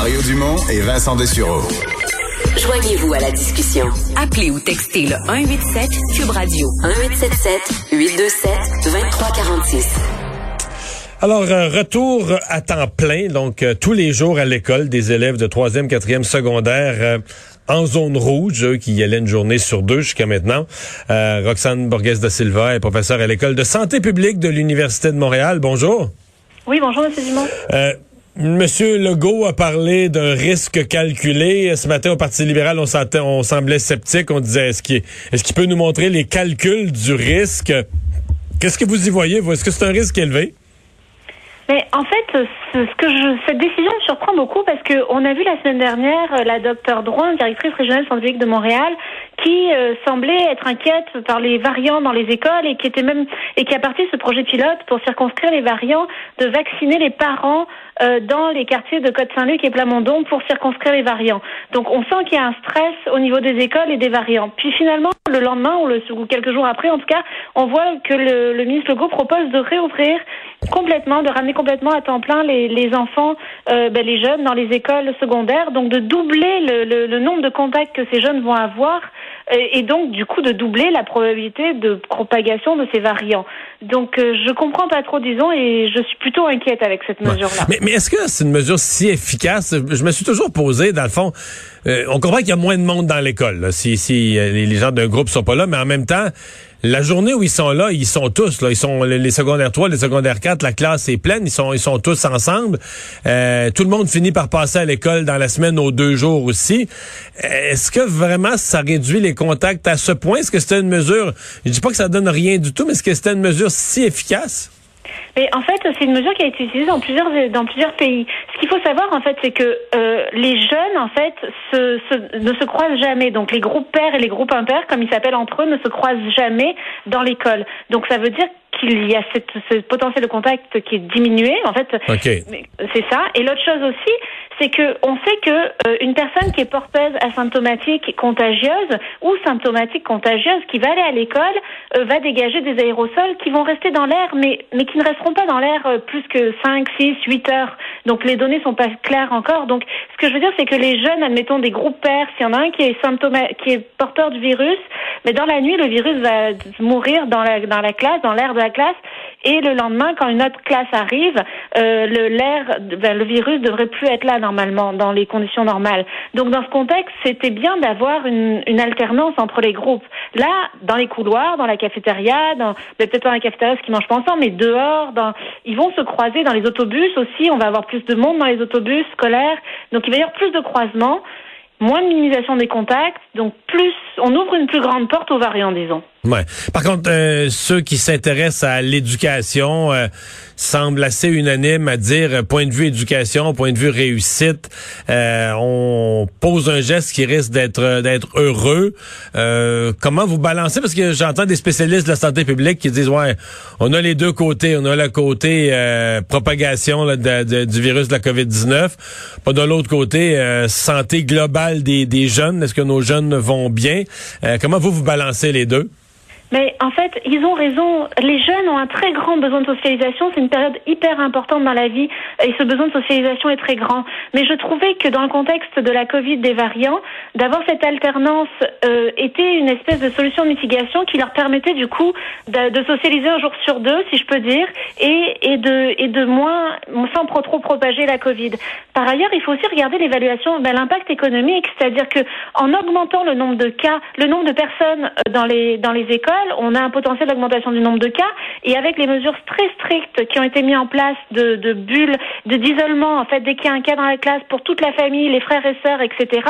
Mario Dumont et Vincent Dessureau. Joignez-vous à la discussion. Appelez ou textez le 187 Cube Radio 1877 827 2346. Alors, euh, retour à temps plein, donc euh, tous les jours à l'école des élèves de 3e, 4e secondaire euh, en zone rouge, eux qui y allaient une journée sur deux jusqu'à maintenant. Roxane Borges da Silva est professeure à l'école de santé publique de l'Université de Montréal. Bonjour. Oui, bonjour, M. Dumont. Monsieur Legault a parlé d'un risque calculé. Ce matin, au Parti libéral, on, semblait sceptique. On disait, est-ce qu'il est peut nous montrer les calculs du risque? Qu'est-ce que vous y voyez? Est-ce que c'est un risque élevé? Mais en fait, cette décision me surprend beaucoup parce que on a vu la semaine dernière euh, la docteure Drouin, directrice régionale scientifique de Montréal, qui euh, semblait être inquiète par les variants dans les écoles et qui était même et qui a parti ce projet pilote pour circonscrire les variants de vacciner les parents euh, dans les quartiers de Côte-Saint-Luc et Plamondon pour circonscrire les variants. Donc on sent qu'il y a un stress au niveau des écoles et des variants. Puis finalement, le lendemain ou, le, ou quelques jours après, en tout cas, on voit que le, ministre Legault propose de réouvrir complètement, de ramener complètement à temps plein les, enfants, euh, ben, les jeunes dans les écoles secondaires, donc de doubler le, le, le nombre de contacts que ces jeunes vont avoir et donc du coup de doubler la probabilité de propagation de ces variants. Donc euh, je comprends pas trop, disons, et je suis plutôt inquiète avec cette mesure-là. Mais, mais est-ce que c'est une mesure si efficace? Je me suis toujours posé, dans le fond, euh, on comprend qu'il y a moins de monde dans l'école si, si euh, les gens d'un groupe sont pas là, mais en même temps, la journée où ils sont là, ils sont tous là, ils sont les, secondaires 3, les secondaires 4, la classe est pleine, ils sont ils sont tous ensemble. Euh, tout le monde finit par passer à l'école dans la semaine aux deux jours aussi. Est-ce que vraiment ça réduit les contacts à ce point? Est-ce que c'était une mesure Je dis pas que ça donne rien du tout, mais est-ce que c'était une mesure si efficace? Mais en fait, c'est une mesure qui a été utilisée dans plusieurs dans plusieurs pays. Ce qu'il faut savoir, en fait, c'est que euh, les jeunes, en fait, ne se croisent jamais. Donc, les groupes pairs et les groupes impairs, comme ils s'appellent entre eux, ne se croisent jamais dans l'école. Donc, ça veut dire qu'il y a cette, ce potentiel de contact qui est diminué. En fait, c'est ça. Et l'autre chose aussi, c'est que on sait que euh, une personne qui est porteuse asymptomatique contagieuse ou symptomatique contagieuse qui va aller à l'école euh, va dégager des aérosols qui vont rester dans l'air, mais mais qui ne resteront pas dans l'air euh, plus que 5, 6, 8 heures. Donc les données sont pas claires encore. Donc ce que je veux dire, c'est que les jeunes, admettons des groupes pairs, s'il y en a un qui est symptomatique, qui est porteur du virus, mais dans la nuit, le virus va mourir dans la dans la classe, dans l'air de la classe, et le lendemain, quand une autre classe arrive, euh, le l'air, ben, le virus devrait plus être là normalement dans les conditions normales. Donc dans ce contexte, c'était bien d'avoir une, alternance entre les groupes. Là, dans les couloirs, dans la cafétéria, dans ben, peut-être pas dans la cafétéria parce qu'ils mangent pas ensemble, mais dehors, dans, ils vont se croiser dans les autobus aussi. On va avoir plus de monde dans les autobus scolaires, donc il va y avoir plus de croisements moins de minimisation des contacts, donc plus, on ouvre une plus grande porte aux variants, disons. Ouais. Par contre, euh, ceux qui s'intéressent à l'éducation euh, semblent assez unanimes à dire, euh, point de vue éducation, point de vue réussite, on pose un geste qui risque d'être d'être heureux. comment vous balancez? Parce que j'entends des spécialistes de la santé publique qui disent, ouais, on a les deux côtés. On a le côté propagation du virus de la COVID-19, pas de l'autre côté santé globale des, des jeunes. Est-ce que nos jeunes vont bien? Comment vous vous balancez les deux? Mais en fait, ils ont raison. Les jeunes ont un très grand besoin de socialisation. C'est une période hyper importante dans la vie et ce besoin de socialisation est très grand. Mais je trouvais que dans le contexte de la Covid des variants, d'avoir cette alternance euh, était une espèce de solution de mitigation qui leur permettait du coup de, socialiser un jour sur deux, si je peux dire, et, et de et de moins sans trop, trop propager la Covid. Par ailleurs, il faut aussi regarder l'évaluation, ben, l'impact économique, c'est-à-dire que en augmentant le nombre de cas, le nombre de personnes euh, dans les dans les écoles on a un potentiel d'augmentation du nombre de cas, et avec les mesures très strictes qui ont été mises en place de, de bulles, de d'isolement, en fait, dès qu'il y a un cas dans la classe pour toute la famille, les frères et sœurs, etc.,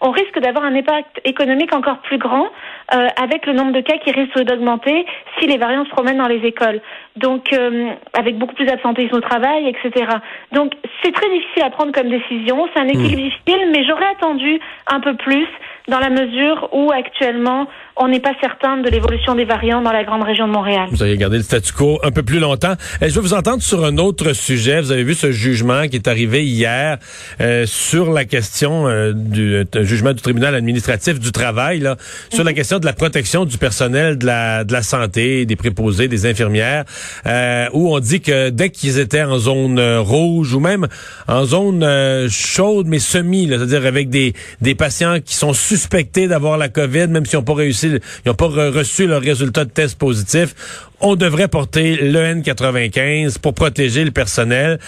on risque d'avoir un impact économique encore plus grand euh, avec le nombre de cas qui risque d'augmenter si les variants se promènent dans les écoles. Donc, euh, avec beaucoup plus d'absentéisme au travail, etc. Donc, c'est très difficile à prendre comme décision. C'est un équilibre mmh. difficile, mais j'aurais attendu un peu plus dans la mesure où actuellement on n'est pas certain de l'évolution des variants dans la grande région de Montréal. Vous avez gardé le statu quo un peu plus longtemps. Et je veux vous entendre sur un autre sujet. Vous avez vu ce jugement qui est arrivé hier euh, sur la question euh, du jugement du tribunal administratif du travail, là, sur la mhm. question de la protection du personnel de la, de la santé, des préposés, des infirmières, euh, où on dit que dès qu'ils étaient en zone rouge ou même en zone chaude mais semi, c'est-à-dire avec des, des patients qui sont suspectés d'avoir la COVID, même s'ils n'ont pas réussi, ils pas reçu leur résultat de test positif, on devrait porter le N95 pour protéger le personnel.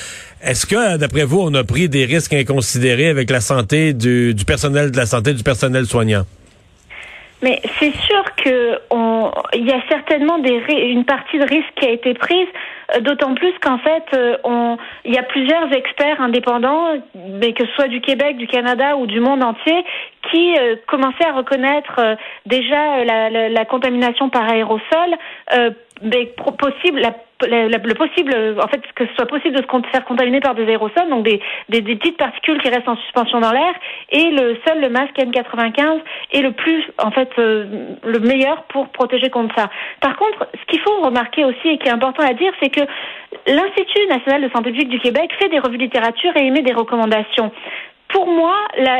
Est-ce que, d'après vous, on a pris des risques inconsidérés avec la santé du, personnel de la santé, du personnel soignant? Mais c'est sûr que il y a certainement une partie de risque qui a été prise. Euh, d'autant plus qu'en fait, euh, on, il y a plusieurs experts indépendants, mais que ce soit du Québec, du Canada ou du monde entier, qui euh, commençaient à reconnaître déjà la, la, la, contamination par aérosol, mais possible, la le possible, en fait, que ce soit possible de se faire contaminer par des aérosols, donc des, des, des petites particules qui restent en suspension dans l'air, et le seul le masque N95 est le plus, en fait, euh, le meilleur pour protéger contre ça. Par contre, ce qu'il faut remarquer aussi et qui est important à dire, c'est que l'Institut national de santé publique du Québec fait des revues littérature et émet des recommandations pour moi,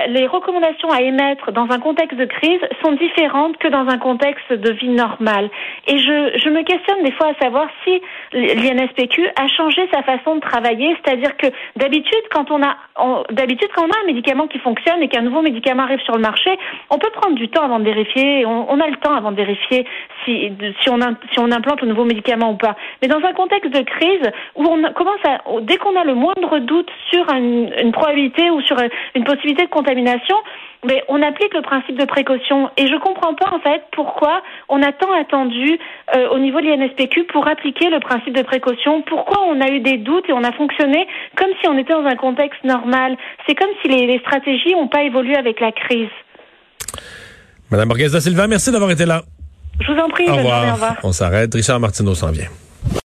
les recommandations à émettre dans un contexte de crise sont différentes que dans un contexte de vie normale. Et je, je me questionne des fois à savoir si l'INSPQ a changé sa façon de travailler, c'est-à-dire que d'habitude, quand on a d'habitude quand on a un médicament qui fonctionne et qu'un nouveau médicament arrive sur le marché, on peut prendre du temps avant de vérifier. On, a le temps avant de vérifier si si on implante le nouveau médicament ou pas. Mais dans un contexte de crise où on commence à dès qu'on a le moindre doute sur une, une probabilité ou sur une possibilité de contamination, mais on applique le principe de précaution. Et je ne comprends pas en fait pourquoi on a tant attendu euh, au niveau de l'INSPQ pour appliquer le principe de précaution. Pourquoi on a eu des doutes et on a fonctionné comme si on était dans un contexte normal? C'est comme si les, stratégies n'ont pas évolué avec la crise. Madame Borghese da Silva, merci d'avoir été là. Je vous en prie. Au revoir. On s'arrête. Richard Martineau s'en vient.